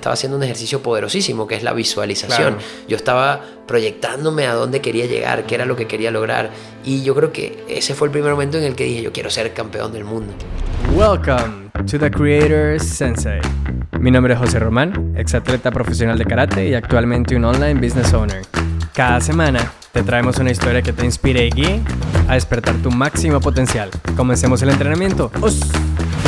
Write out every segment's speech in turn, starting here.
estaba haciendo un ejercicio poderosísimo, que es la visualización. Yo estaba proyectándome a dónde quería llegar, qué era lo que quería lograr. Y yo creo que ese fue el primer momento en el que dije, yo quiero ser campeón del mundo. Welcome to the Creator Sensei. Mi nombre es José Román, ex atleta profesional de karate y actualmente un online business owner. Cada semana te traemos una historia que te inspire y guíe a despertar tu máximo potencial. Comencemos el entrenamiento.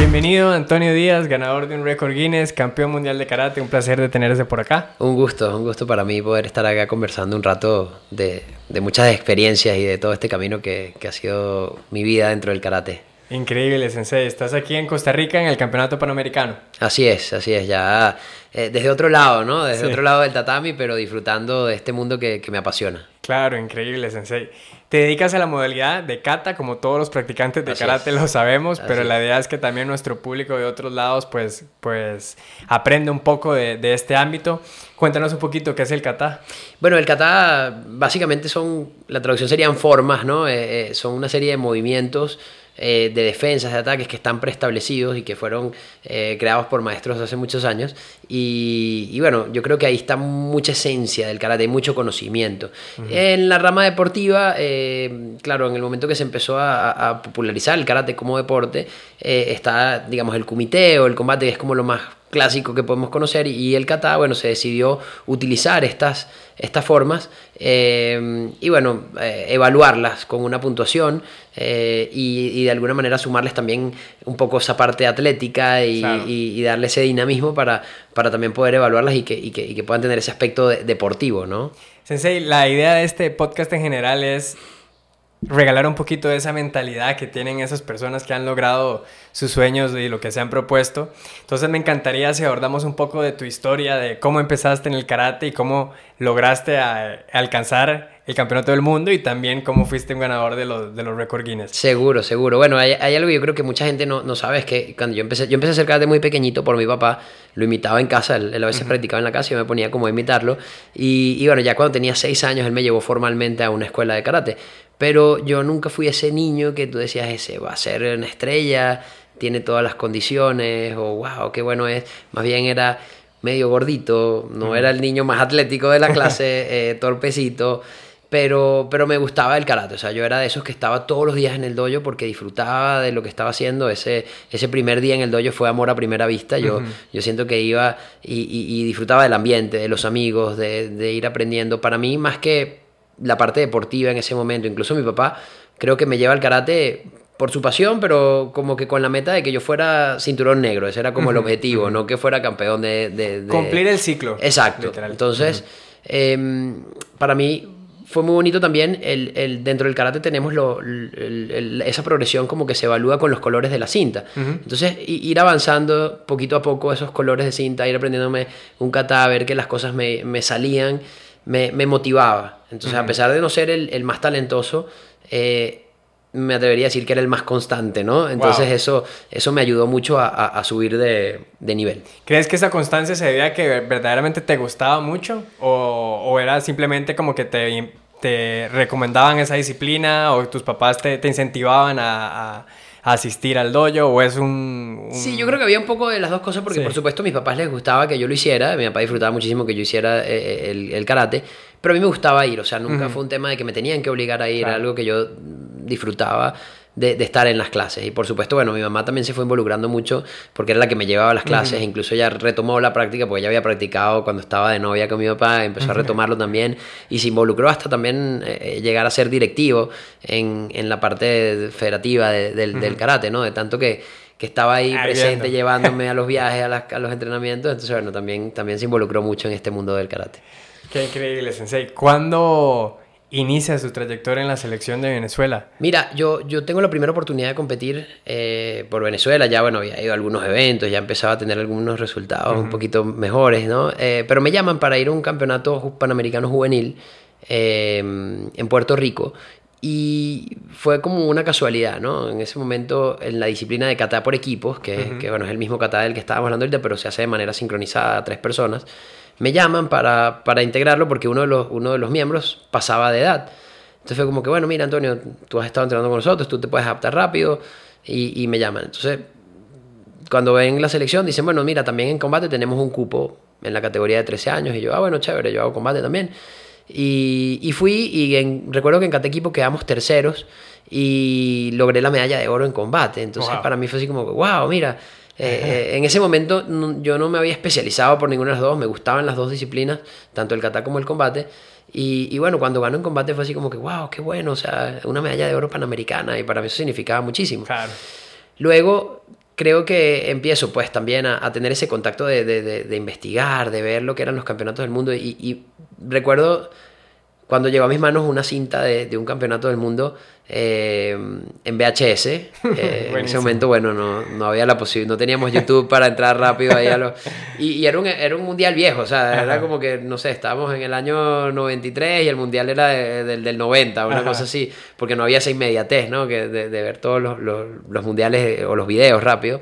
Bienvenido Antonio Díaz, ganador de un récord Guinness, campeón mundial de karate. Un placer de tenerse por acá. Un gusto, un gusto para mí poder estar acá conversando un rato de, muchas experiencias y de todo este camino que, que ha sido mi vida dentro del karate. Increíble, Sensei. Estás aquí en Costa Rica en el Campeonato Panamericano. Así es, así es. Ya eh, desde otro lado, ¿no? Desde otro lado del tatami, pero disfrutando de este mundo que, que, me apasiona. Claro, increíble, Sensei. Te dedicas a la modalidad de kata, como todos los practicantes de karate lo sabemos, pero la idea es que también nuestro público de otros lados, pues, pues aprende un poco de, de este ámbito. Cuéntanos un poquito qué es el kata. Bueno, el kata básicamente son, la traducción serían formas, ¿no? Eh, eh, son una serie de movimientos eh, de defensas, de ataques que están preestablecidos y que fueron eh, creados por maestros hace muchos años. Y, bueno, yo creo que ahí está mucha esencia del karate, mucho conocimiento. En la rama deportiva, eh, claro, en el momento que se empezó a, popularizar el karate como deporte, está, digamos, el kumite o el combate, que es como lo más clásico que podemos conocer y el kata, bueno, se decidió utilizar estas, estas formas eh, y bueno, eh, evaluarlas con una puntuación eh, y, de alguna manera sumarles también un poco esa parte atlética y, darle ese dinamismo para, para también poder evaluarlas y que, que puedan tener ese aspecto deportivo, ¿no? Sensei, la idea de este podcast en general es regalar un poquito de esa mentalidad que tienen esas personas que han logrado sus sueños y lo que se han propuesto. Entonces me encantaría si abordamos un poco de tu historia, de cómo empezaste en el karate y cómo lograste alcanzar el campeonato del mundo y también cómo fuiste un ganador de los, de los récord Guinness. Seguro, seguro. Bueno, hay, algo que yo creo que mucha gente no, no, sabe, es que cuando yo empecé, yo empecé a hacer karate muy pequeñito por mi papá, lo imitaba en casa, él, a veces practicaba en la casa y yo me ponía como a imitarlo. Y, y bueno, ya cuando tenía seis años, él me llevó formalmente a una escuela de karate. Pero yo nunca fui ese niño que tú decías, ese va a ser una estrella, tiene todas las condiciones, o wow, qué bueno es. Más bien era medio gordito, no era el niño más atlético de la clase, eh, torpecito, pero, pero me gustaba el karate. O sea, yo era de esos que estaba todos los días en el dojo porque disfrutaba de lo que estaba haciendo. Ese, ese primer día en el dojo fue amor a primera vista. Yo, yo siento que iba y, y, disfrutaba del ambiente, de los amigos, de, de ir aprendiendo. Para mí, más que la parte deportiva en ese momento. Incluso mi papá creo que me lleva al karate por su pasión, pero como que con la meta de que yo fuera cinturón negro. Ese era como el objetivo, no que fuera campeón de, Cumplir el ciclo. Exacto. Entonces, em, para mí fue muy bonito también, el, dentro del karate tenemos lo, esa progresión como que se evalúa con los colores de la cinta. Entonces, ir avanzando poquito a poco esos colores de cinta, ir aprendiéndome un kata, a ver que las cosas me, me salían me, me motivaba. Entonces, a pesar de no ser el, el más talentoso, eh, me atrevería a decir que era el más constante, ¿no? Entonces eso, eso me ayudó mucho a, a, subir de, de, nivel. ¿Crees que esa constancia se debía a que verdaderamente te gustaba mucho? ¿O, o era simplemente como que te, te, recomendaban esa disciplina o tus papás te, te incentivaban a asistir al dojo o es un, Sí, yo creo que había un poco de las dos cosas porque por supuesto a mis papás les gustaba que yo lo hiciera, mi papá disfrutaba muchísimo que yo hiciera eh, el, el karate, pero a mí me gustaba ir, o sea, nunca fue un tema de que me tenían que obligar a ir, algo que yo disfrutaba de, estar en las clases. Y por supuesto, bueno, mi mamá también se fue involucrando mucho porque era la que me llevaba a las clases, incluso ella retomó la práctica porque ella había practicado cuando estaba de novia con mi papá, empezó a retomarlo también y se involucró hasta también eh, llegar a ser directivo en, en la parte federativa del, karate, ¿no? De tanto que, que estaba ahí presente llevándome a los viajes, a, a, los entrenamientos, entonces bueno, también, también se involucró mucho en este mundo del karate. Qué increíble, Sensei. ¿Cuándo inicia su trayectoria en la selección de Venezuela? Mira, yo, yo tengo la primera oportunidad de competir eh, por Venezuela, ya bueno, había ido a algunos eventos, ya empezaba a tener algunos resultados un poquito mejores, ¿no? Eh, pero me llaman para ir a un campeonato panamericano juvenil eh, en Puerto Rico y fue como una casualidad, ¿no? En ese momento, en la disciplina de kata por equipos, que, que bueno, es el mismo kata del que estábamos hablando ahorita, pero se hace de manera sincronizada a tres personas, me llaman para, para integrarlo porque uno de, los, uno de los miembros pasaba de edad. Entonces fue como que, bueno, mira, Antonio, tú has estado entrenando con nosotros, tú te puedes adaptar rápido y, y me llaman. Entonces, cuando ven la selección, dicen, bueno, mira, también en combate tenemos un cupo en la categoría de 13 años. Y yo, ah, bueno, chévere, yo hago combate también. Y, y fui y en- recuerdo que en cada equipo quedamos terceros y logré la medalla de oro en combate. Entonces Wow. para mí fue así como, wow, mira, eh, eh, en ese momento no- yo no me había especializado por ninguna de las dos, me gustaban las dos disciplinas, tanto el kata como el combate. Y, y bueno, cuando ganó en combate fue así como que, wow, qué bueno, o sea, una medalla de oro panamericana y para mí eso significaba muchísimo. Claro. Luego creo que empiezo pues también a, a tener ese contacto de, de- de- de investigar, de ver lo que eran los campeonatos del mundo y, y recuerdo cuando llegó a mis manos una cinta de, de un campeonato del mundo eh, en VHS. eh, en ese momento, bueno, no, no había la posibilidad, no teníamos YouTube para entrar rápido ahí a lo... Y, y era, un, era un mundial viejo, o sea, era como que, no sé, estábamos en el año 93 y el mundial era de- del, del 90, una Ajá. cosa así, porque no había esa inmediatez, ¿no? Que de, de ver todos los, los, los mundiales eh, o los videos rápido.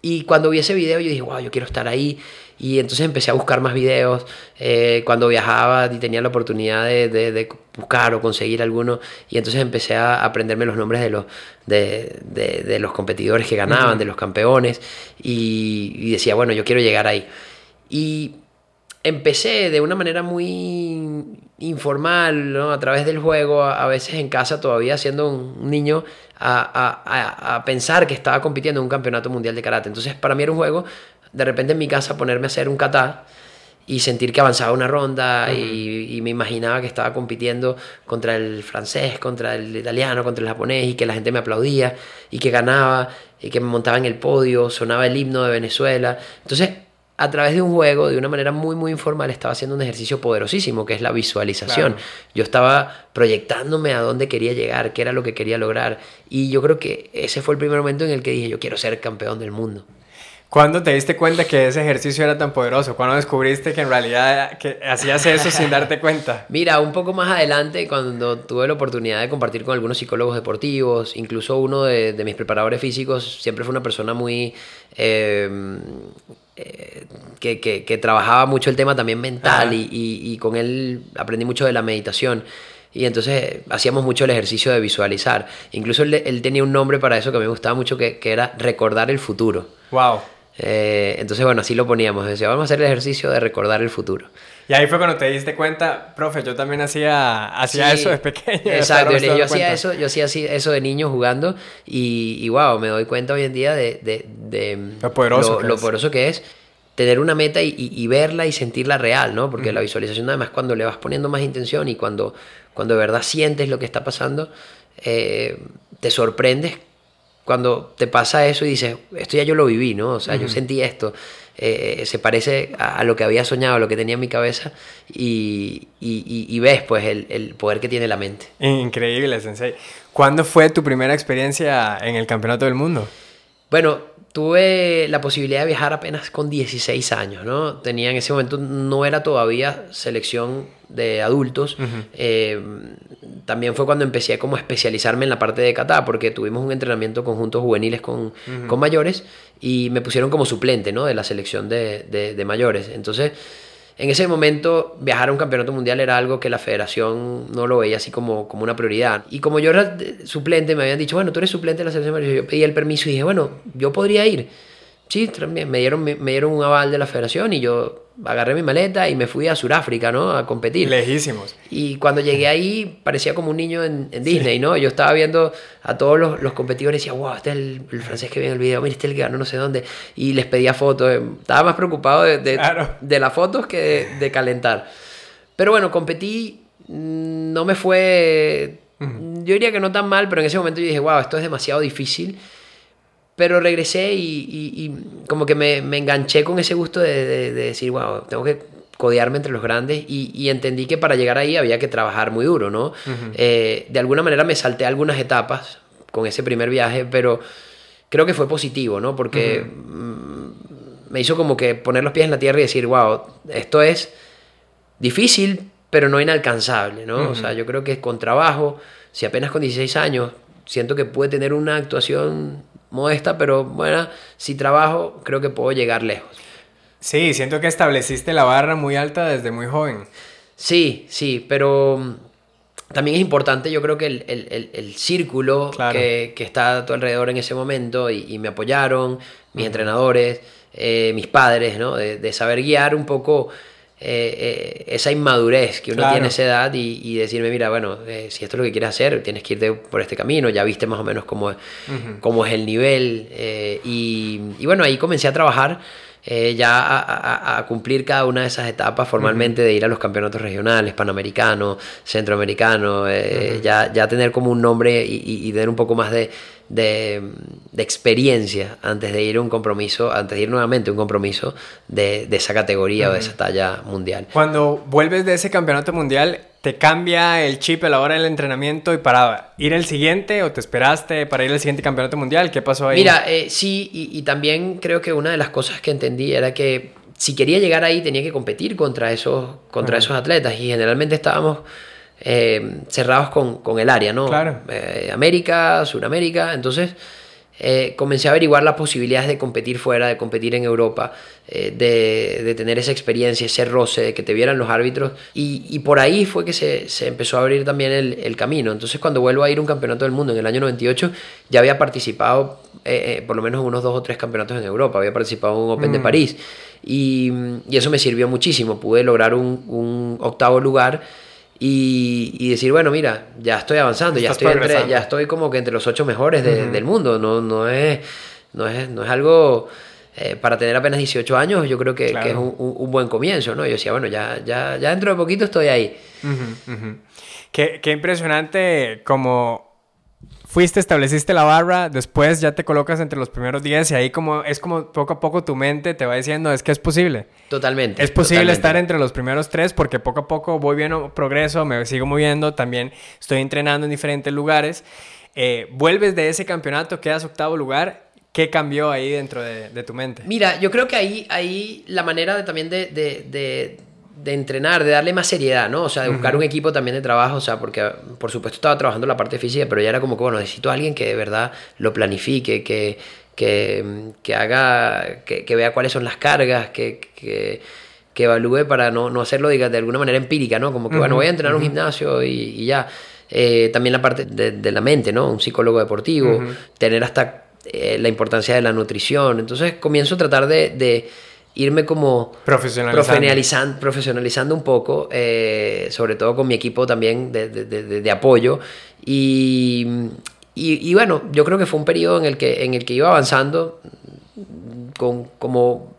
Y cuando vi ese video yo dije, wow, yo quiero estar ahí. Y entonces empecé a buscar más videos. eh, cuando viajaba y tenía la oportunidad de, de- de buscar o conseguir alguno. Y entonces empecé a aprenderme los nombres de los, de, los competidores que ganaban, de los campeones. Y, y decía, bueno, yo quiero llegar ahí. Y empecé de una manera muy informal, ¿no? A través del juego, a, veces en casa todavía siendo un niño, a, a- a- a pensar que estaba compitiendo en un campeonato mundial de karate. Entonces para mí era un juego, de repente en mi casa ponerme a hacer un kata y sentir que avanzaba una ronda y, y me imaginaba que estaba compitiendo contra el francés, contra el italiano, contra el japonés y que la gente me aplaudía y que ganaba y que me montaba en el podio, sonaba el himno de Venezuela. Entonces, a través de un juego, de una manera muy, muy informal, estaba haciendo un ejercicio poderosísimo, que es la visualización. Claro. Yo estaba proyectándome a dónde quería llegar, qué era lo que quería lograr. Y yo creo que ese fue el primer momento en el que dije, yo quiero ser campeón del mundo. ¿Cuándo te diste cuenta que ese ejercicio era tan poderoso? ¿Cuándo descubriste que en realidad que hacías eso sin darte cuenta? Mira, un poco más adelante, cuando tuve la oportunidad de compartir con algunos psicólogos deportivos, incluso uno de, de mis preparadores físicos, siempre fue una persona muy... eh, eh, que, que- que trabajaba mucho el tema también mental y, y- y con él aprendí mucho de la meditación. Y entonces hacíamos mucho el ejercicio de visualizar. Incluso él, él tenía un nombre para eso que me gustaba mucho, que, que era recordar el futuro. Wow. Eh, entonces, bueno, así lo poníamos. Decía, vamos a hacer el ejercicio de recordar el futuro. Y ahí fue cuando te diste cuenta, profe, yo también hacía, hacía Sí, eso de pequeño. Exacto, yo, hacía eso, yo hacía eso de niño jugando y, y wow, me doy cuenta hoy en día de, de- de Lo poderoso lo, que lo es. poderoso que es tener una meta y, y- y verla y sentirla real, ¿no? Porque la visualización además cuando le vas poniendo más intención y cuando, cuando de verdad sientes lo que está pasando, eh, te sorprendes cuando te pasa eso y dices, esto ya yo lo viví, ¿no? O sea, yo sentí esto. eh, se parece a, a lo que había soñado, a lo que tenía en mi cabeza y, y- y- y ves pues el, el poder que tiene la mente. Increíble, Sensei. ¿Cuándo fue tu primera experiencia en el Campeonato del Mundo? Bueno, tuve la posibilidad de viajar apenas con 16 años, ¿no? Tenía en ese momento, no era todavía selección de adultos. Eh, también fue cuando empecé como a especializarme en la parte de kata, porque tuvimos un entrenamiento conjunto juveniles con, con mayores y me pusieron como suplente, ¿no? De la selección de, de- de mayores. Entonces, en ese momento, viajar a un campeonato mundial era algo que la federación no lo veía así como, como una prioridad. Y como yo era suplente, me habían dicho, bueno, tú eres suplente de la selección. Yo pedí el permiso y dije, bueno, yo podría ir. Sí, también me dieron, me, me dieron un aval de la federación y yo agarré mi maleta y me fui a Sudáfrica, ¿no? A competir. Lejísimos. Y cuando llegué ahí parecía como un niño en, en Disney, ¿no? Yo estaba viendo a todos los, los competidores y decía, wow, este es el, el francés que vi en el video, mira, este es el que ganó no sé dónde. Y les pedía fotos. eh, Estaba más preocupado de, de, Claro. de las fotos que de, de calentar. Pero bueno, competí, mm, no me fue, yo diría que no tan mal, pero en ese momento yo dije, wow, esto es demasiado difícil. Pero regresé y, y- y como que me, me enganché con ese gusto de, de- de decir, wow, tengo que codearme entre los grandes y, y entendí que para llegar ahí había que trabajar muy duro, ¿no? Eh, de alguna manera me salté algunas etapas con ese primer viaje, pero creo que fue positivo, ¿no? Porque mm, me hizo como que poner los pies en la tierra y decir, wow, esto es difícil, pero no inalcanzable, ¿no? O sea, yo creo que con trabajo, si apenas con 16 años, siento que puede tener una actuación modesta, pero bueno, si trabajo, creo que puedo llegar lejos. Sí, siento que estableciste la barra muy alta desde muy joven. Sí, sí, pero mm, también es importante, yo creo que el, el- el- el círculo Claro. que, que está a tu alrededor en ese momento y, y me apoyaron, mis entrenadores, eh, mis padres, ¿no? De, saber guiar un poco eh, esa inmadurez que uno tiene a esa edad y, decirme, mira, bueno, si esto es lo que quieres hacer, tienes que irte por este camino, ya viste más o menos cómo, cómo es el nivel. Y, y, bueno, ahí comencé a trabajar. Eh, ya a, cumplir cada una de esas etapas formalmente de ir a los campeonatos regionales, panamericanos, centroamericanos, eh, ya, ya tener como un nombre y, tener un poco más de, de, experiencia antes de ir a un compromiso, antes de ir nuevamente a un compromiso de, de esa categoría o de esa talla mundial. Cuando vuelves de ese campeonato mundial, ¿te cambia el chip a la hora del entrenamiento y para ir al siguiente o te esperaste para ir al siguiente campeonato mundial? ¿Qué pasó ahí? Mira, eh, sí, y, también creo que una de las cosas que entendí era que si quería llegar ahí tenía que competir contra esos, contra esos atletas y generalmente estábamos eh, cerrados con, con, el área, ¿no? Claro. Eh, América, Sudamérica, entonces eh, comencé a averiguar las posibilidades de competir fuera, de competir en Europa, de, de, tener esa experiencia, ese roce, de que te vieran los árbitros. Y, y por ahí fue que se, se, empezó a abrir también el, el, camino. Entonces cuando vuelvo a ir a un campeonato del mundo en el año 98, ya había participado por lo menos en unos dos o tres campeonatos en Europa, había participado en un Open de mm. París. Y, y, eso me sirvió muchísimo. Pude lograr un, un octavo lugar y, decir, bueno, mira, ya estoy avanzando, ya estoy, entre, ya estoy como que entre los ocho mejores del mundo, no, no, es, no, es, no es algo... Eh, para tener apenas 18 años, yo creo que, es un, buen comienzo, ¿no? Yo decía, bueno, ya, ya, ya dentro de poquito estoy ahí. Qué, qué, impresionante como fuiste, estableciste la barra, después ya te colocas entre los primeros 10 y ahí como es como poco a poco tu mente te va diciendo es que es posible. Totalmente. Es posible estar entre los primeros tres porque poco a poco voy viendo progreso, me sigo moviendo, también estoy entrenando en diferentes lugares. Eh, vuelves de ese campeonato, quedas octavo lugar. ¿Qué cambió ahí dentro de, tu mente? Mira, yo creo que ahí, ahí la manera de, también de de entrenar, de darle más seriedad, ¿no? O sea, de buscar un equipo también de trabajo, o sea, porque por supuesto estaba trabajando la parte física, pero ya era como que, bueno, necesito a alguien que de verdad lo planifique, que, que, que haga, que, que, vea cuáles son las cargas, que, que, que evalúe para no, no hacerlo diga, de alguna manera empírica, ¿no? Como que, bueno, voy a entrenar un gimnasio y, y ya. Eh, también la parte de, de, la mente, ¿no? Un psicólogo deportivo, tener hasta eh, la importancia de la nutrición. Entonces comienzo a tratar de, de irme como profesionalizando, profesionalizando, un poco, eh, sobre todo con mi equipo también de, de, de, apoyo. Y, y, bueno, yo creo que fue un periodo en el que, en el que iba avanzando con, como,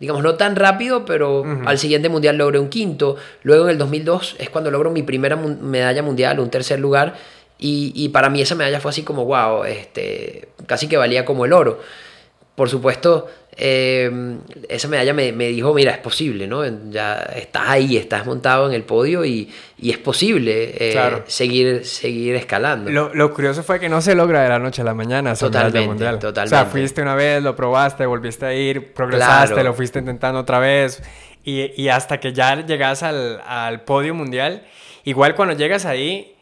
digamos, no tan rápido, pero al siguiente mundial logré un quinto. Luego en el 2002 es cuando logro mi primera medalla mundial, un tercer lugar. Y, y para mí esa medalla fue así como, wow, este, casi que valía como el oro. Por supuesto, eh, esa medalla me, me, dijo, mira, es posible, ¿no? Ya estás ahí, estás montado en el podio y, y es posible eh, seguir, seguir escalando. Lo, lo, curioso fue que no se logra de la noche a la mañana. Totalmente, mundial. totalmente. O sea, fuiste una vez, lo probaste, volviste a ir, progresaste, lo fuiste intentando otra vez y, y hasta que ya llegas al, al, podio mundial, igual cuando llegas ahí...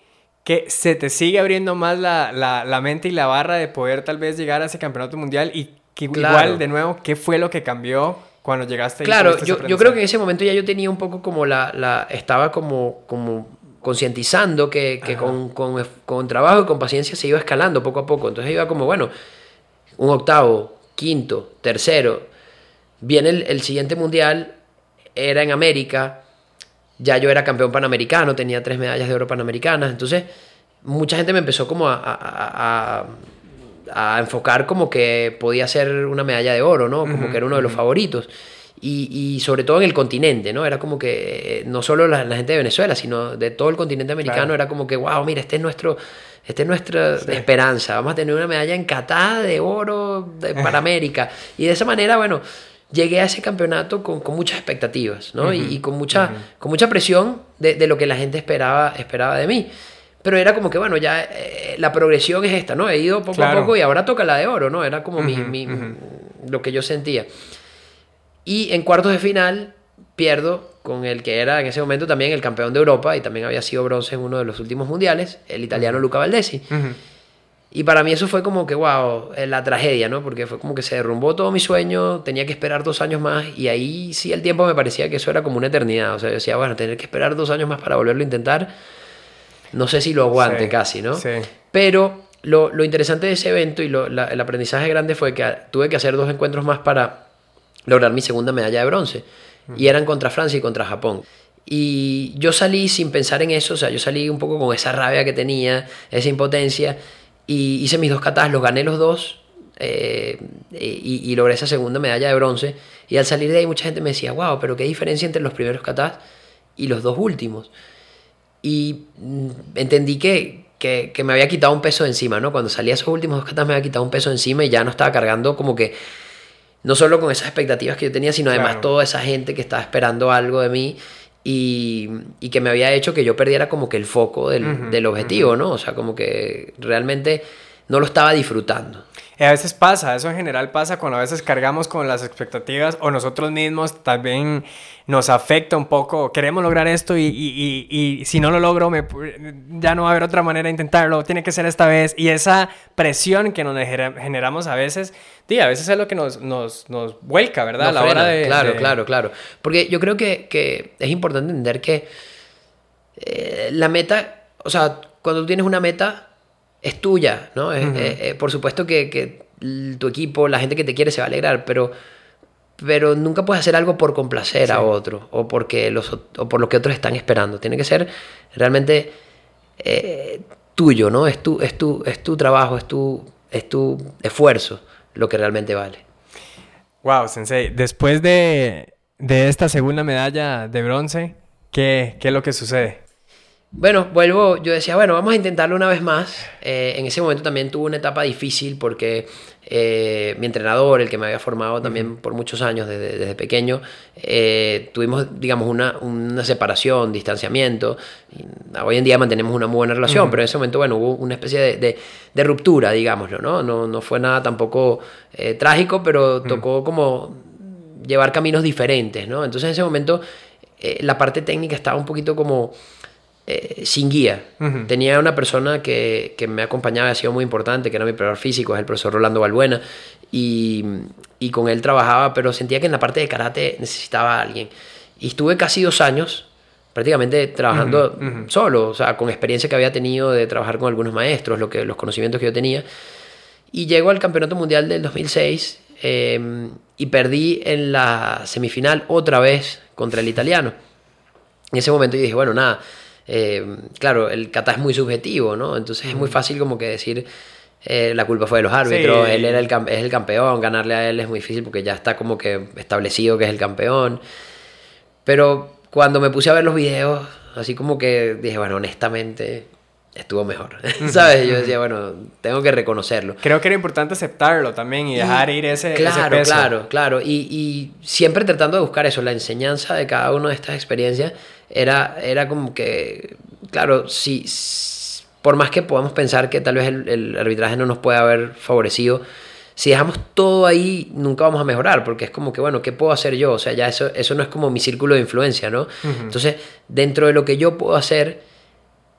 Que se te sigue abriendo más la, la, la mente y la barra de poder tal vez llegar a ese campeonato mundial y igual, de nuevo, ¿qué fue lo que cambió cuando llegaste? Claro, yo, yo, creo que en ese momento ya yo tenía un poco como la, la estaba como, como concientizando que, que con, con, con, trabajo y con paciencia se iba escalando poco a poco. Entonces iba como, bueno, un octavo, quinto, tercero. Viene el, el siguiente mundial, era en América, ya yo era campeón panamericano, tenía tres medallas de oro panamericanas. Entonces, mucha gente me empezó como a, a a enfocar como que podía ser una medalla de oro, ¿no? Como que era uno de los favoritos. Y, y, sobre todo en el continente, ¿no? Era como que no solo la, gente de Venezuela, sino de todo el continente americano, era como que, wow, mira, este es nuestro, este es nuestra esperanza, vamos a tener una medalla encatada de oro para América. Y de esa manera, bueno, llegué a ese campeonato con, con muchas expectativas, ¿no? y, con, mucha, con mucha presión de, de, lo que la gente esperaba, esperaba de mí. Pero era como que, bueno, ya eh, la progresión es esta, ¿no? He ido poco a poco y ahora toca la de oro, ¿no? Era como mi, mi, lo que yo sentía. Y en cuartos de final pierdo con el que era en ese momento también el campeón de Europa y también había sido bronce en uno de los últimos mundiales, el italiano Luca Valdesi. Y para mí eso fue como que, wow, eh, la tragedia, ¿no? Porque fue como que se derrumbó todo mi sueño, tenía que esperar dos años más y ahí sí el tiempo me parecía que eso era como una eternidad. O sea, yo decía, bueno, tener que esperar dos años más para volverlo a intentar no sé si lo aguante casi, ¿no? Sí. Pero lo, lo, interesante de ese evento y lo, el aprendizaje grande fue que tuve que hacer dos encuentros más para lograr mi segunda medalla de bronce. Y eran contra Francia y contra Japón. Y yo salí sin pensar en eso, o sea, yo salí un poco con esa rabia que tenía, esa impotencia, y hice mis dos katas, los gané los dos, eh, y, y, logré esa segunda medalla de bronce. Y al salir de ahí mucha gente me decía, wow, pero qué diferencia entre los primeros katas y los dos últimos. Y mm, entendí que, que, que, me había quitado un peso encima, ¿no? Cuando salí a esos últimos dos katas me había quitado un peso encima y ya no estaba cargando como que, no solo con esas expectativas que yo tenía, sino además toda esa gente que estaba esperando algo de mí. Y, y, que me había hecho que yo perdiera como que el foco del, del objetivo, ¿no? O sea, como que realmente no lo estaba disfrutando. A veces pasa, eso en general pasa cuando a veces cargamos con las expectativas o nosotros mismos también nos afecta un poco, queremos lograr esto y, y, y, si no lo logro me, ya no va a haber otra manera de intentarlo, tiene que ser esta vez. Y esa presión que nos generamos a veces, sí, a veces es lo que nos, nos, nos vuelca, ¿verdad? a la hora de... Claro, claro, claro. Porque yo creo que, que es importante entender que eh, la meta, o sea, cuando tú tienes una meta es tuya, ¿no? Eh, eh, por supuesto que, que, tu equipo, la gente que te quiere se va a alegrar, pero, pero nunca puedes hacer algo por complacer a otro o, porque los, o por lo que otros están esperando. Tiene que ser realmente eh, tuyo, ¿no? Es tu, es, tu, es tu trabajo, es tu, es tu esfuerzo lo que realmente vale. Wow, Sensei. Después de, de esta segunda medalla de bronce, ¿qué, ¿qué es lo que sucede? Bueno, vuelvo, yo decía, bueno, vamos a intentarlo una vez más. Eh, en ese momento también tuve una etapa difícil porque eh, mi entrenador, el que me había formado también por muchos años desde, pequeño, eh, tuvimos, digamos, una, una, separación, distanciamiento. hoy en día mantenemos una muy buena relación, pero en ese momento, bueno, hubo una especie de, de, ruptura, digámoslo, ¿no? ¿no? No fue nada tampoco trágico, pero tocó como llevar caminos diferentes, ¿no? Entonces en ese momento la parte técnica estaba un poquito como eh, sin guía. Tenía una persona que, que, me acompañaba, ha sido muy importante, que era mi preparador físico, es el profesor Rolando Balbuena, y, y, con él trabajaba, pero sentía que en la parte de karate necesitaba a alguien. Y estuve casi dos años prácticamente trabajando solo, o sea, con experiencia que había tenido de trabajar con algunos maestros, lo que, los conocimientos que yo tenía. Y llego al Campeonato Mundial del 2006 em, y perdí en la semifinal otra vez contra el italiano. En ese momento yo dije, bueno, nada, eh, claro, el kata es muy subjetivo, ¿no? Entonces es muy fácil como que decir eh, la culpa fue de los árbitros, él era el, es el campeón, ganarle a él es muy difícil porque ya está como que establecido que es el campeón. Pero cuando me puse a ver los videos, así como que dije, bueno, honestamente estuvo mejor, ¿sabes? Yo decía, bueno, tengo que reconocerlo. Creo que era importante aceptarlo también y dejar ir ese, claro, ese Claro, claro, y, y siempre tratando de buscar eso, la enseñanza de cada una de estas experiencias era, era como que, claro, si, por más que podamos pensar que tal vez el, arbitraje no nos puede haber favorecido, si dejamos todo ahí, nunca vamos a mejorar, porque es como que, bueno, ¿qué puedo hacer yo? O sea, ya eso, eso no es como mi círculo de influencia, ¿no? Entonces, dentro de lo que yo puedo hacer,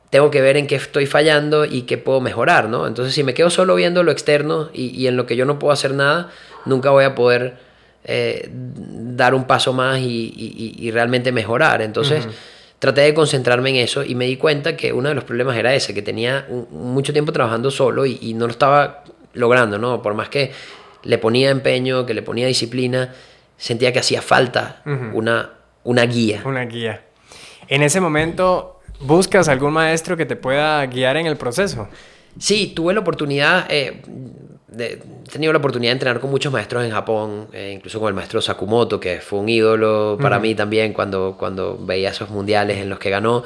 tengo que ver en qué estoy fallando y qué puedo mejorar, ¿no? Entonces, si me quedo solo viendo lo externo y, en lo que yo no puedo hacer nada, nunca voy a poder eh, dar un paso más y, realmente mejorar. Entonces, traté de concentrarme en eso y me di cuenta que uno de los problemas era ese, que tenía mucho tiempo trabajando solo y, no lo estaba logrando, ¿no? Por más que le ponía empeño, que le ponía disciplina, sentía que hacía falta una, una guía. Una guía. En ese momento, ¿buscas algún maestro que te pueda guiar en el proceso? Sí, tuve la oportunidad, eh, he tenido la oportunidad de entrenar con muchos maestros en Japón, eh, incluso con el maestro Sakumoto, que fue un ídolo para mí también cuando, cuando veía esos mundiales en los que ganó.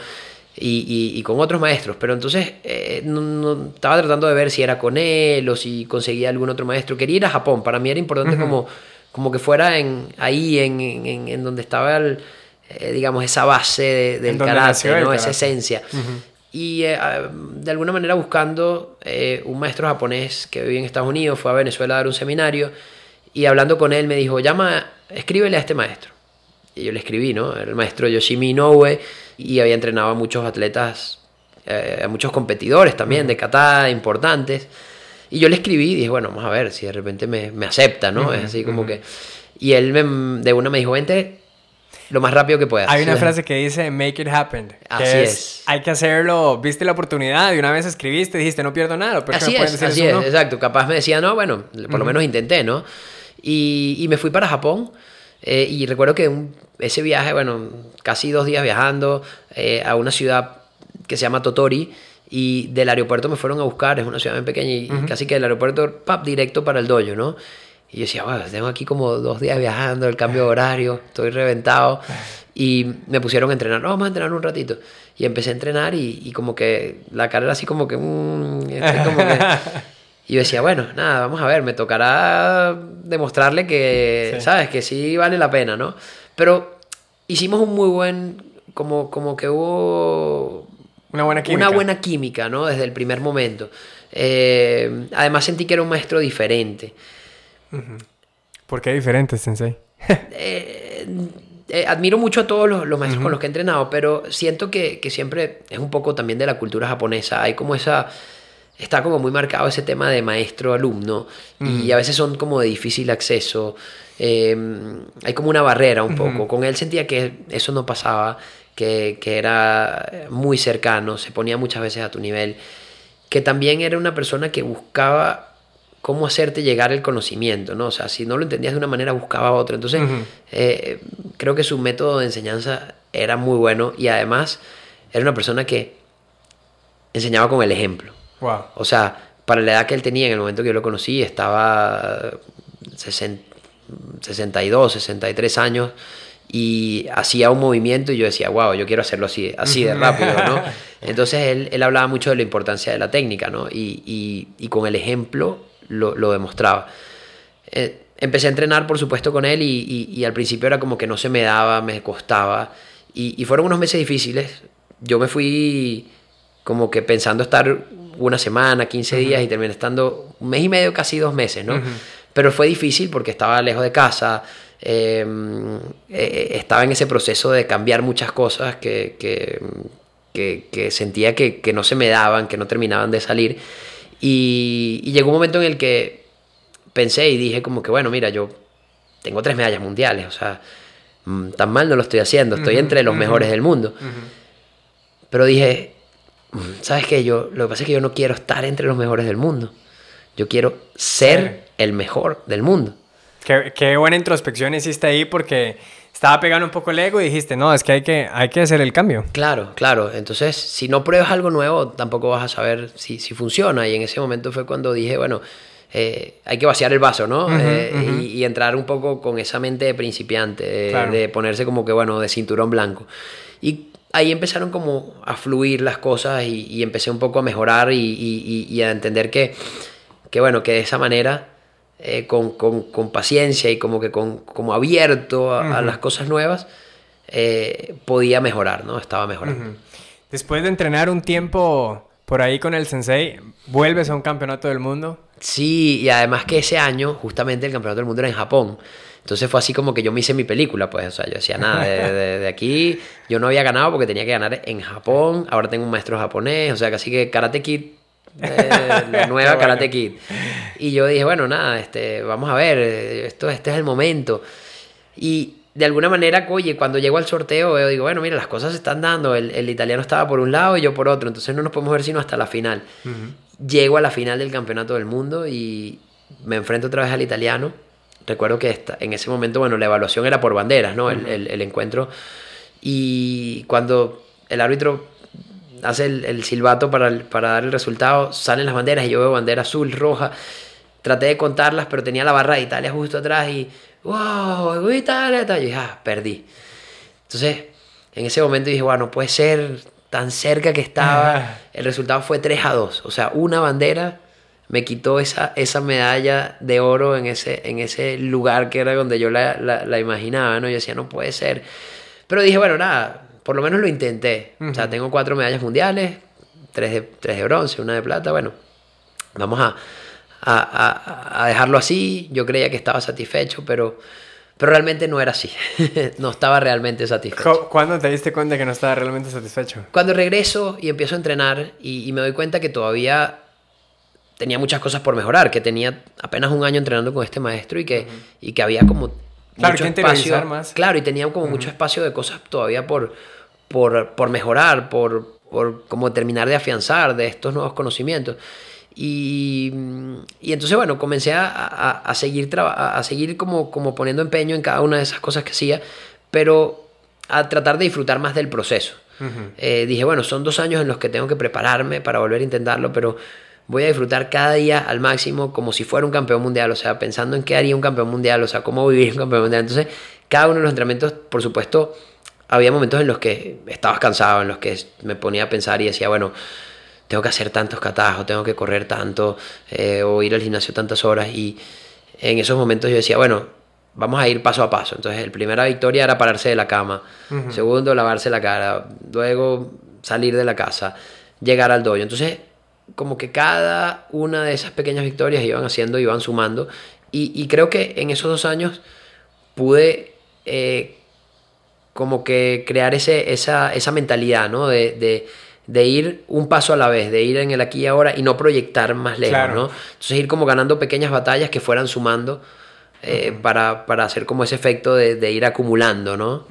Y, y, con otros maestros, pero entonces eh, no, estaba tratando de ver si era con él o si conseguía algún otro maestro. Quería ir a Japón, para mí era importante como, como que fuera en, ahí, en, en, en donde estaba, el, digamos, esa base del karate, ¿no? esa esencia y eh, ah, de alguna manera buscando eh, un maestro japonés que vivía en Estados Unidos, fue a Venezuela a dar un seminario y hablando con él me dijo, llama, escríbele a este maestro. Y yo le escribí, ¿no? Era el maestro Yoshimi Inoue y había entrenado a muchos atletas, eh, a muchos competidores también de kata importantes. Y yo le escribí y dije, bueno, vamos a ver si de repente me, me acepta, ¿no? es así como que... Y él me, de una me dijo, vente, lo más rápido que puedas. Hay una frase que dice make it happen. así es, Hay que hacerlo. Viste la oportunidad y una vez escribiste, dijiste no pierdo nada. así es, así es, exacto. Capaz me decía no, bueno, por lo menos intenté, ¿no? Y, y me fui para Japón. eh, y recuerdo que un- ese viaje, bueno, casi dos días viajando eh, a una ciudad que se llama Totori. Y del aeropuerto me fueron a buscar, es una ciudad muy pequeña, y y casi que del aeropuerto, pap, directo para el dojo, ¿no? Y yo decía, bueno, tengo aquí como dos días viajando, el cambio de horario, estoy reventado. Y me pusieron a entrenar, no, vamos a entrenar un ratito. Y empecé a entrenar y, y como que la cara era así como que... mm, estoy como que y yo decía, bueno, nada, vamos a ver, me tocará demostrarle que, Sí. ¿sabes? Que sí vale la pena, ¿no? Pero hicimos un muy buen, como, como que hubo Una buena química. una buena química, ¿no? Desde el primer momento. Eh, además sentí que era un maestro diferente. ¿Por qué diferente, Sensei? Eh, eh, admiro mucho a todos los, los maestros con los que he entrenado, pero siento que, que siempre es un poco también de la cultura japonesa. Hay como esa... Está como muy marcado ese tema de maestro-alumno y a veces son como de difícil acceso. Eh, hay como una barrera un poco. Con él sentía que eso no pasaba, que, que era muy cercano, se ponía muchas veces a tu nivel, que también era una persona que buscaba cómo hacerte llegar el conocimiento, ¿no? O sea, si no lo entendías de una manera, buscaba otra. Entonces, Ujú. eh, creo que su método de enseñanza era muy bueno y además era una persona que enseñaba con el ejemplo. Wow. O sea, para la edad que él tenía en el momento que yo lo conocí, estaba 60 62, 63 años y hacía un movimiento y yo decía, wow, yo quiero hacerlo así, así de rápido, ¿no? Entonces él, él hablaba mucho de la importancia de la técnica, ¿no? Y, y- y con el ejemplo lo, lo demostraba. Eh, empecé a entrenar, por supuesto, con él y, y- y al principio era como que no se me daba, me costaba. Y, y fueron unos meses difíciles. Yo me fui como que pensando estar una semana, 15 días y terminé estando un mes y medio, casi dos meses, ¿no? Pero fue difícil porque estaba lejos de casa, eh, eh, estaba en ese proceso de cambiar muchas cosas que, que, que- que sentía que, que no se me daban, que no terminaban de salir. Y, y llegó un momento en el que pensé y dije como que, bueno, mira, yo tengo tres medallas mundiales, o sea, mm, tan mal no lo estoy haciendo, estoy entre los mejores del mundo. Pero dije, "Mm, ¿sabes qué? Yo, lo que pasa es que yo no quiero estar entre los mejores del mundo. Yo quiero ser Ser. el mejor del mundo. Qué, qué buena introspección hiciste ahí porque estaba pegando un poco el ego y dijiste, no, es que hay que, hay que hacer el cambio. Claro, claro. Entonces, si no pruebas algo nuevo, tampoco vas a saber si, si funciona. Y en ese momento fue cuando dije, bueno, eh, hay que vaciar el vaso, ¿no? Eh, y, y entrar un poco con esa mente de principiante, de, Claro. de ponerse como que, bueno, de cinturón blanco. Y ahí empezaron como a fluir las cosas y, y empecé un poco a mejorar y- y a entender que, que, bueno, que de esa manera, eh, con, con- con paciencia y como que con, como abierto a, las cosas nuevas, eh, podía mejorar, ¿no? Estaba mejorando. Después de entrenar un tiempo por ahí con el sensei, vuelves a un campeonato del mundo. Sí, y además que ese año, justamente el campeonato del mundo era en Japón. Entonces fue así como que yo me hice mi película, pues. O sea, yo decía, nada, de, de- de aquí yo no había ganado porque tenía que ganar en Japón. Ahora tengo un maestro japonés, o sea, casi que Karate Kid, la nueva bueno. Karate Kid. Y yo dije, bueno, nada, este, vamos a ver, esto, este es el momento. Y de alguna manera, oye, cuando llego al sorteo, veo, digo, bueno, mira, las cosas se están dando. El, el italiano estaba por un lado y yo por otro. Entonces no nos podemos ver sino hasta la final. Llego a la final del campeonato del mundo y me enfrento otra vez al italiano. Recuerdo que esta- en ese momento, bueno, la evaluación era por banderas, ¿no? El, el- el encuentro. Y cuando el árbitro hace el, el silbato para, el- para dar el resultado, salen las banderas y yo veo bandera azul, roja. Traté de contarlas, pero tenía la barra de Italia justo atrás y ¡Wow! Italia! Italia. Y dije, ah, perdí. Entonces, en ese momento dije, bueno, no puede ser tan cerca que estaba. El resultado fue 3 a 2. O sea, una bandera me quitó esa, esa medalla de oro en ese, en ese lugar que era donde yo la, la- la imaginaba, ¿no? Yo decía, no puede ser. Pero dije, bueno, nada, por lo menos lo intenté. O sea, tengo cuatro medallas mundiales, tres de, tres de bronce, una de plata, bueno, vamos a, a- dejarlo así. Yo creía que estaba satisfecho, pero, pero realmente no era así. no estaba realmente satisfecho. Cu- ¿Cuándo te diste cuenta que no estaba realmente satisfecho? Cuando regreso y empiezo a entrenar y, y me doy cuenta que todavía tenía muchas cosas por mejorar, que tenía apenas un año entrenando con este maestro y que, y que había como Claro, mucho que espacio. más. Claro, y tenía como mucho espacio de cosas todavía por, por, por mejorar, por, por como terminar de afianzar de estos nuevos conocimientos. Y, y entonces, bueno, comencé a, a, a seguir, a seguir como, como poniendo empeño en cada una de esas cosas que hacía, pero a tratar de disfrutar más del proceso. Eh, dije, bueno, son dos años en los que tengo que prepararme para volver a intentarlo, pero voy a disfrutar cada día al máximo como si fuera un campeón mundial, o sea, pensando en qué haría un campeón mundial, o sea, cómo vivir un campeón mundial. Entonces, cada uno de los entrenamientos, por supuesto, había momentos en los que estabas cansado, en los que me ponía a pensar y decía, bueno, tengo que hacer tantos catajos, tengo que correr tanto, eh, o ir al gimnasio tantas horas. Y en esos momentos yo decía, bueno, vamos a ir paso a paso. Entonces, la primera victoria era pararse de la cama. Segundo, lavarse la cara. Luego, salir de la casa. Llegar al dojo. Entonces, como que cada una de esas pequeñas victorias iban haciendo, iban sumando. Y, creo que en esos dos años pude eh, como que crear ese, esa, esa mentalidad, ¿no? De, de, ir un paso a la vez, de ir en el aquí y ahora y no proyectar más lejos, ¿no? Entonces ir como ganando pequeñas batallas que fueran sumando eh, para, para, hacer como ese efecto de, de ir acumulando, ¿no?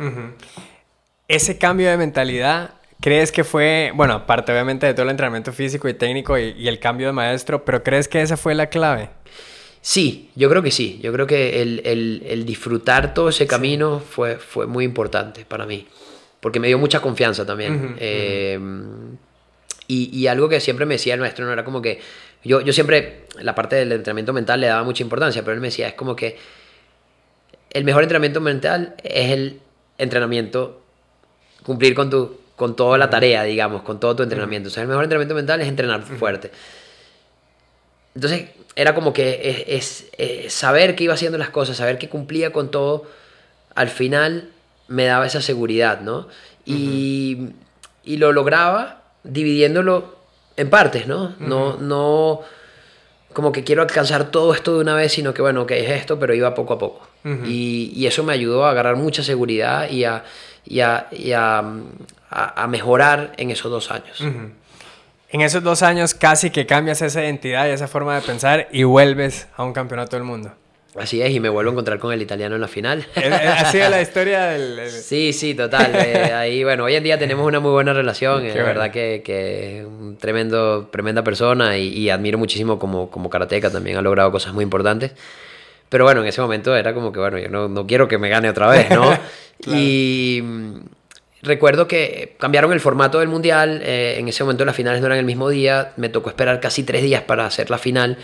Ese cambio de mentalidad, ¿crees que fue, bueno, aparte obviamente de todo el entrenamiento físico y técnico y, el cambio de maestro, pero crees que esa fue la clave? Sí, yo creo que sí. Yo creo que el, el, el disfrutar todo ese camino fue, fue muy importante para mí, porque me dio mucha confianza también. Eh, y, y, algo que siempre me decía el maestro no era como que yo, yo siempre, la parte del entrenamiento mental le daba mucha importancia, pero él me decía, es como que el mejor entrenamiento mental es el entrenamiento, cumplir con, tu, con toda la tarea, digamos, con todo tu entrenamiento. O sea, el mejor entrenamiento mental es entrenar fuerte. Entonces, era como que es, saber que iba haciendo las cosas, saber que cumplía con todo, al final me daba esa seguridad, ¿no? Y, y lo lograba dividiéndolo en partes, ¿no? No, no como que quiero alcanzar todo esto de una vez, sino que bueno, que es esto, pero iba poco a poco. y, y, eso me ayudó a agarrar mucha seguridad y a, y a, y a, a, mejorar en esos dos años. En esos dos años casi que cambias esa identidad y esa forma de pensar y vuelves a un campeonato del mundo. Así es, y me vuelvo a encontrar con el italiano en la final. Así es la historia del... Sí, sí, total. Eh, ahí, bueno, hoy en día tenemos una muy buena relación. Es verdad que, que un tremendo, tremenda persona y, admiro muchísimo como, como karateca. También ha logrado cosas muy importantes. Pero bueno, en ese momento era como que, bueno, yo no, no quiero que me gane otra vez, ¿no? Y mm, recuerdo que cambiaron el formato del mundial. Eh, en ese momento las finales no eran el mismo día. Me tocó esperar casi tres días para hacer la final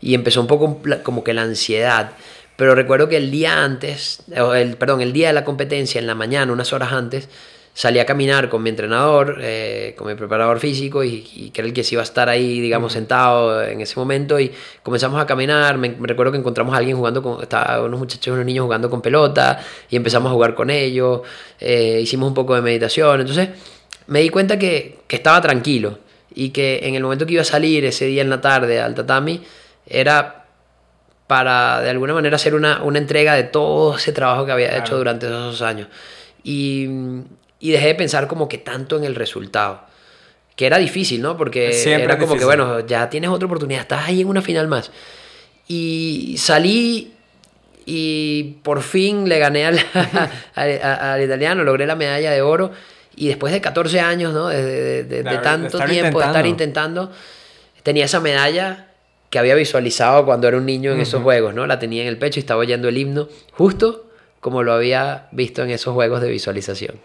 y empezó un poco como que la ansiedad. Pero recuerdo que el día antes, el, perdón, el día de la competencia, en la mañana, unas horas antes, salí a caminar con mi entrenador, eh, con mi preparador físico y, que era el que se iba a estar ahí, digamos, sentado en ese momento y comenzamos a caminar. Me, recuerdo que encontramos a alguien jugando con, estaba unos muchachos, unos niños jugando con pelota y empezamos a jugar con ellos, eh, hicimos un poco de meditación. Entonces me di cuenta que, que estaba tranquilo y que en el momento que iba a salir ese día en la tarde al tatami, era para de alguna manera hacer una, una entrega de todo ese trabajo que había hecho durante esos años. Y, y, dejé de pensar como que tanto en el resultado. Que era difícil, ¿no? Porque era como que, bueno, ya tienes otra oportunidad, estás ahí en una final más. Y salí y por fin le gané al, al, italiano, logré la medalla de oro. Y después de 14 años, ¿no? De, de, de, tanto tiempo de estar intentando, tenía esa medalla que había visualizado cuando era un niño en esos juegos, ¿no? La tenía en el pecho y estaba oyendo el himno, justo como lo había visto en esos juegos de visualización.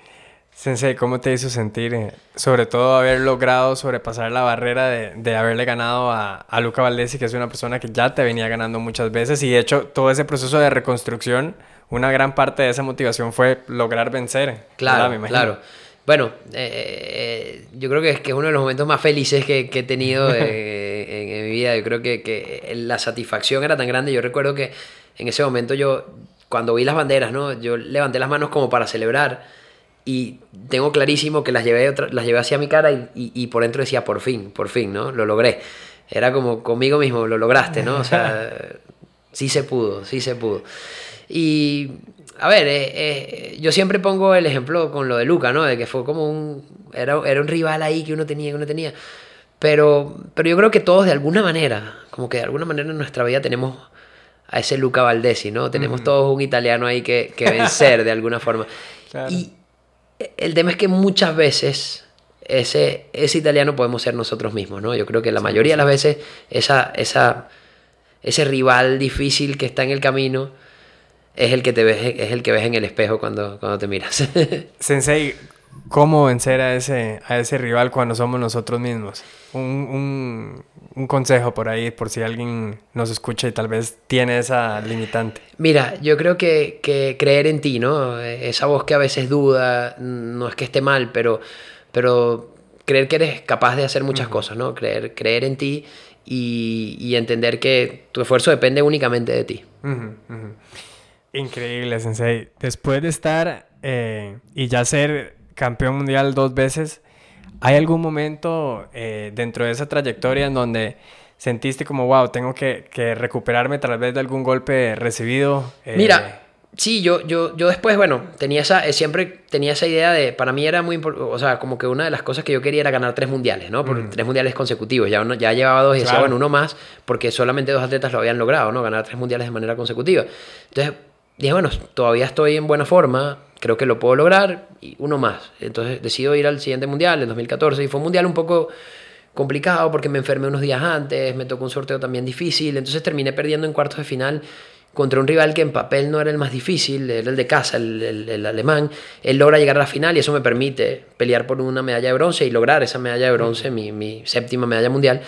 Sensei, ¿cómo te hizo sentir, eh, sobre todo haber logrado sobrepasar la barrera de, de haberle ganado a, a, Luca Valdesi, que es una persona que ya te venía ganando muchas veces, y de hecho todo ese proceso de reconstrucción, una gran parte de esa motivación fue lograr vencer. Claro, claro. Bueno, eh, yo creo que es, que es uno de los momentos más felices que, que he tenido eh, en, mi vida. Yo creo que, que, la satisfacción era tan grande. Yo recuerdo que en ese momento yo, cuando vi las banderas, ¿no? yo levanté las manos como para celebrar y tengo clarísimo que las llevé, las llevé hacia mi cara y, y, por dentro decía, por fin, por fin, ¿no? Lo logré. Era como conmigo mismo, lo lograste, ¿no? O sea, sí se pudo, sí se pudo. Y a ver, eh, eh, yo siempre pongo el ejemplo con lo de Luca, ¿no? De que fue como un. Era, era, un rival ahí que uno tenía, que uno tenía. Pero, pero yo creo que todos de alguna manera, como que de alguna manera en nuestra vida tenemos a ese Luca Valdesi, ¿no? Tenemos todos un italiano ahí que, que vencer de alguna forma. Y el tema es que muchas veces ese, ese italiano podemos ser nosotros mismos, ¿no? Yo creo que la mayoría de las veces esa, esa, ese rival difícil que está en el camino es el que te ves, es el que ves en el espejo cuando, cuando te miras. Sensei, ¿cómo vencer a ese, a ese rival cuando somos nosotros mismos? Un, un, consejo por ahí, por si alguien nos escucha y tal vez tiene esa limitante. Mira, yo creo que, que creer en ti, ¿no? Esa voz que a veces duda, no es que esté mal, pero, pero creer que eres capaz de hacer muchas cosas, ¿no? Creer, creer en ti y, y, entender que tu esfuerzo depende únicamente de ti. Increíble, Sensei. Después de estar eh, y ya ser campeón mundial dos veces, ¿hay algún momento eh, dentro de esa trayectoria en donde sentiste como, wow, tengo que, recuperarme tal vez de algún golpe recibido? Eh, Mira, sí, yo, yo, yo después, bueno, tenía esa, siempre tenía esa idea de, para mí era muy importante, o sea, como que una de las cosas que yo quería era ganar tres mundiales, ¿no? Por tres mundiales consecutivos. Ya, ya llevaba dos y decía, bueno, uno más, porque solamente dos atletas lo habían logrado, ¿no? Ganar tres mundiales de manera consecutiva. Entonces, dije, bueno, todavía estoy en buena forma, creo que lo puedo lograr, y uno más. Entonces decido ir al siguiente mundial, en 2014, y fue un mundial un poco complicado porque me enfermé unos días antes, me tocó un sorteo también difícil, entonces terminé perdiendo en cuartos de final contra un rival que en papel no era el más difícil, era el de casa, el, el, alemán. Él logra llegar a la final y eso me permite pelear por una medalla de bronce y lograr esa medalla de bronce, mi, mi séptima medalla mundial.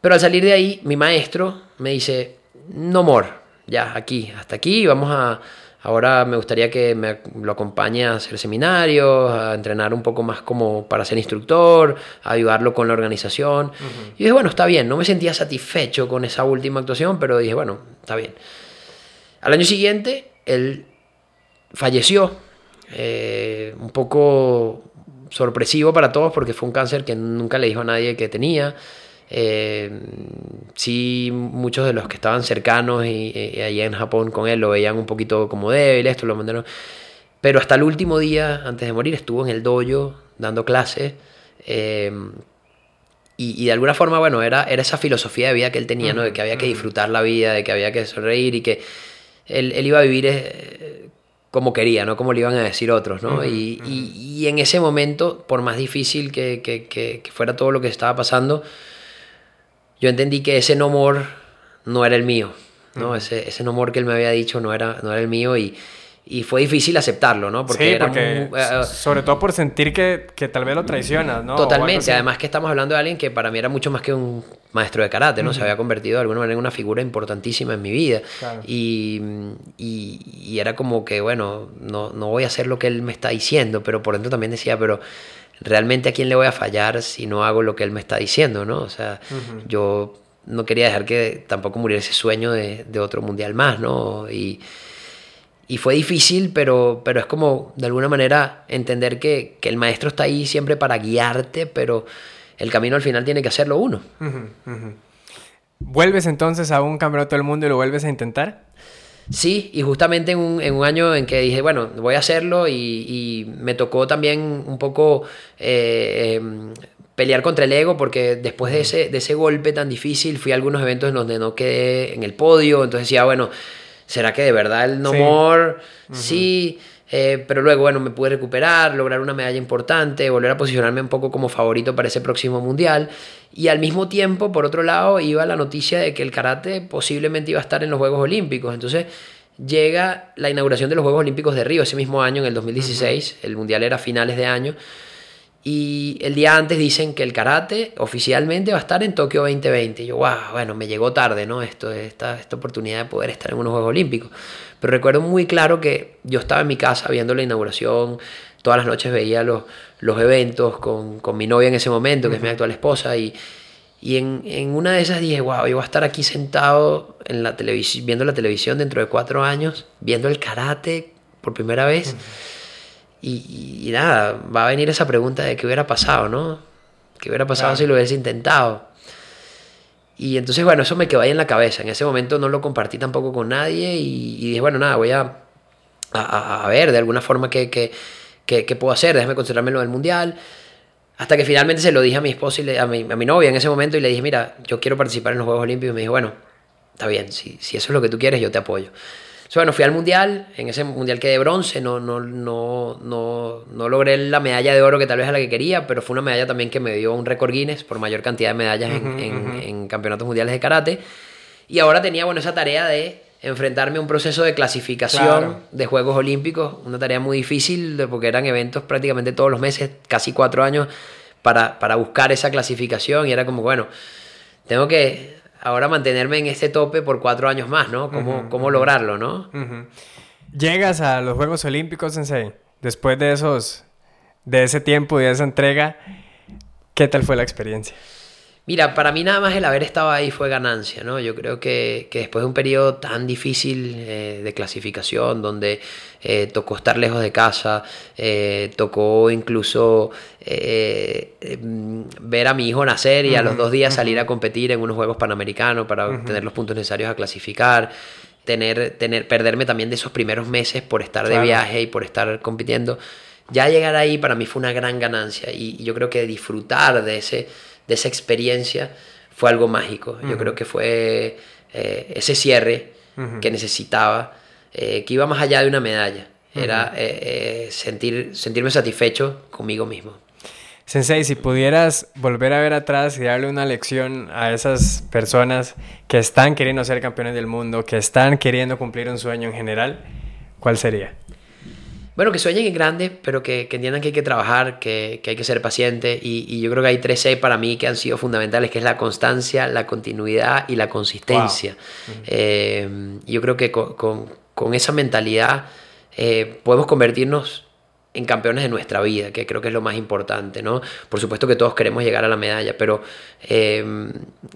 Pero al salir de ahí, mi maestro me dice, no more, ya, aquí, hasta aquí, vamos a... Ahora me gustaría que me lo acompañe a hacer seminarios, a entrenar un poco más como para ser instructor, a ayudarlo con la organización. Y dije, bueno, está bien, no me sentía satisfecho con esa última actuación, pero dije, bueno, está bien. Al año siguiente, él falleció, eh, un poco sorpresivo para todos porque fue un cáncer que nunca le dijo a nadie que tenía. Eh, sí, muchos de los que estaban cercanos y, allá en Japón con él lo veían un poquito como débil, esto lo mandaron. Pero hasta el último día, antes de morir, estuvo en el dojo dando clases. Eh, y, de alguna forma, bueno, era, era esa filosofía de vida que él tenía, ¿no? De que había que disfrutar la vida, de que había que sonreír y que él, él iba a vivir eh, como quería, no como le iban a decir otros, ¿no? y, y, en ese momento, por más difícil que, que, que, fuera todo lo que estaba pasando, yo entendí que ese no amor no era el mío, ¿no? Ese, ese no amor que él me había dicho no era, no era el mío y, y fue difícil aceptarlo, ¿no? Porque, era eh, sobre todo por sentir que, que, tal vez lo traicionas, ¿no? Totalmente, además que estamos hablando de alguien que para mí era mucho más que un maestro de karate, ¿no? Se había convertido de alguna manera en una figura importantísima en mi vida. Y, y, y, era como que, bueno, no, no voy a hacer lo que él me está diciendo, pero por dentro también decía, pero realmente a quién le voy a fallar si no hago lo que él me está diciendo, ¿no? O sea, yo no quería dejar que tampoco muriera ese sueño de, de otro mundial más, ¿no? Y, y, fue difícil, pero, pero es como de alguna manera entender que, que, el maestro está ahí siempre para guiarte, pero el camino al final tiene que hacerlo uno. ¿Vuelves entonces a un campeonato del mundo y lo vuelves a intentar? Sí, y justamente en un, en un, año en que dije, bueno, voy a hacerlo y, me tocó también un poco eh, em, pelear contra el ego porque después de ese, de ese golpe tan difícil fui a algunos eventos en donde no quedé en el podio, entonces decía, bueno, ¿será que de verdad el no more? Sí. Eh, pero luego, bueno, me pude recuperar, lograr una medalla importante, volver a posicionarme un poco como favorito para ese próximo mundial. Y al mismo tiempo, por otro lado, iba la noticia de que el karate posiblemente iba a estar en los Juegos Olímpicos. Entonces llega la inauguración de los Juegos Olímpicos de Río ese mismo año, en el 2016. El mundial era a finales de año. Y el día antes dicen que el karate oficialmente va a estar en Tokio 2020. Y yo, wow, bueno, me llegó tarde, ¿no? Esto, esta, esta oportunidad de poder estar en unos Juegos Olímpicos. Pero recuerdo muy claro que yo estaba en mi casa viendo la inauguración, todas las noches veía los, los eventos con, con mi novia en ese momento, que es mi actual esposa, y, y en, en, una de esas dije, wow, yo voy a estar aquí sentado en la televisión, viendo la televisión dentro de cuatro años, viendo el karate por primera vez. Y, y, nada, va a venir esa pregunta de qué hubiera pasado, ¿no? ¿Qué hubiera pasado si lo hubiese intentado? Y entonces, bueno, eso me quedó ahí en la cabeza. En ese momento no lo compartí tampoco con nadie y, dije, bueno, nada, voy a, a, ver de alguna forma qué, qué, qué, puedo hacer, déjame concentrarme en lo del mundial. Hasta que finalmente se lo dije a mi esposa y a, mi, a mi novia en ese momento y le dije, mira, yo quiero participar en los Juegos Olímpicos. Y me dijo, bueno, está bien, si, si eso es lo que tú quieres, yo te apoyo. Bueno, fui al mundial, en ese mundial quedé bronce, no, no, no, no, no logré la medalla de oro que tal vez era la que quería, pero fue una medalla también que me dio un récord Guinness por mayor cantidad de medallas en, en, en campeonatos mundiales de karate. Y ahora tenía, bueno, esa tarea de enfrentarme a un proceso de clasificación de Juegos Olímpicos, una tarea muy difícil porque eran eventos prácticamente todos los meses, casi cuatro años, para, para buscar esa clasificación y era como, bueno, tengo que ahora mantenerme en este tope por cuatro años más, ¿no? ¿Cómo, cómo lograrlo, no? Llegas a los Juegos Olímpicos, Sensei, después de esos, de ese tiempo y de esa entrega, ¿qué tal fue la experiencia? Mira, para mí nada más el haber estado ahí fue ganancia, ¿no? Yo creo que, que después de un periodo tan difícil eh, de clasificación, donde eh, tocó estar lejos de casa, eh, tocó incluso em, ver a mi hijo nacer y a los dos días salir a competir en unos Juegos Panamericanos para obtener los puntos necesarios a clasificar, tener, tener, perderme también de esos primeros meses por estar de viaje y por estar compitiendo. Ya llegar ahí para mí fue una gran ganancia y yo creo que disfrutar de ese de esa experiencia fue algo mágico. Yo creo que fue eh, ese cierre que necesitaba, eh, que iba más allá de una medalla. Era eh, sentir, sentirme satisfecho conmigo mismo. Sensei, si pudieras volver a ver atrás y darle una lección a esas personas que están queriendo ser campeones del mundo, que están queriendo cumplir un sueño en general, ¿cuál sería? Bueno, que sueñen en grande, pero que, entiendan que hay que trabajar, que, hay que ser paciente. Y, yo creo que hay tres C para mí que han sido fundamentales, que es la constancia, la continuidad y la consistencia. Eh, yo creo que con, esa mentalidad eh, podemos convertirnos en campeones de nuestra vida, que creo que es lo más importante, ¿no? Por supuesto que todos queremos llegar a la medalla, pero eh,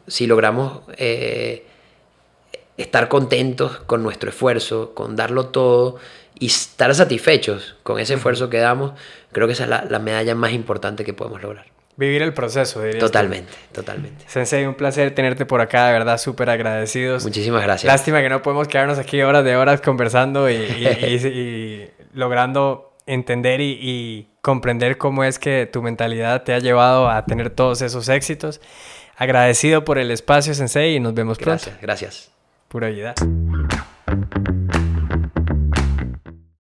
si logramos estar contentos con nuestro esfuerzo, con darlo todo, y estar satisfechos con ese esfuerzo que damos, creo que esa es la, medalla más importante que podemos lograr. Vivir el proceso, diría. Totalmente, totalmente. Sensei, un placer tenerte por acá, de verdad, súper agradecidos. Muchísimas gracias. Lástima que no podemos quedarnos aquí horas de horas conversando y, logrando entender y, comprender cómo es que tu mentalidad te ha llevado a tener todos esos éxitos. Agradecido por el espacio, Sensei, y nos vemos pronto. Gracias, gracias. Pura vida.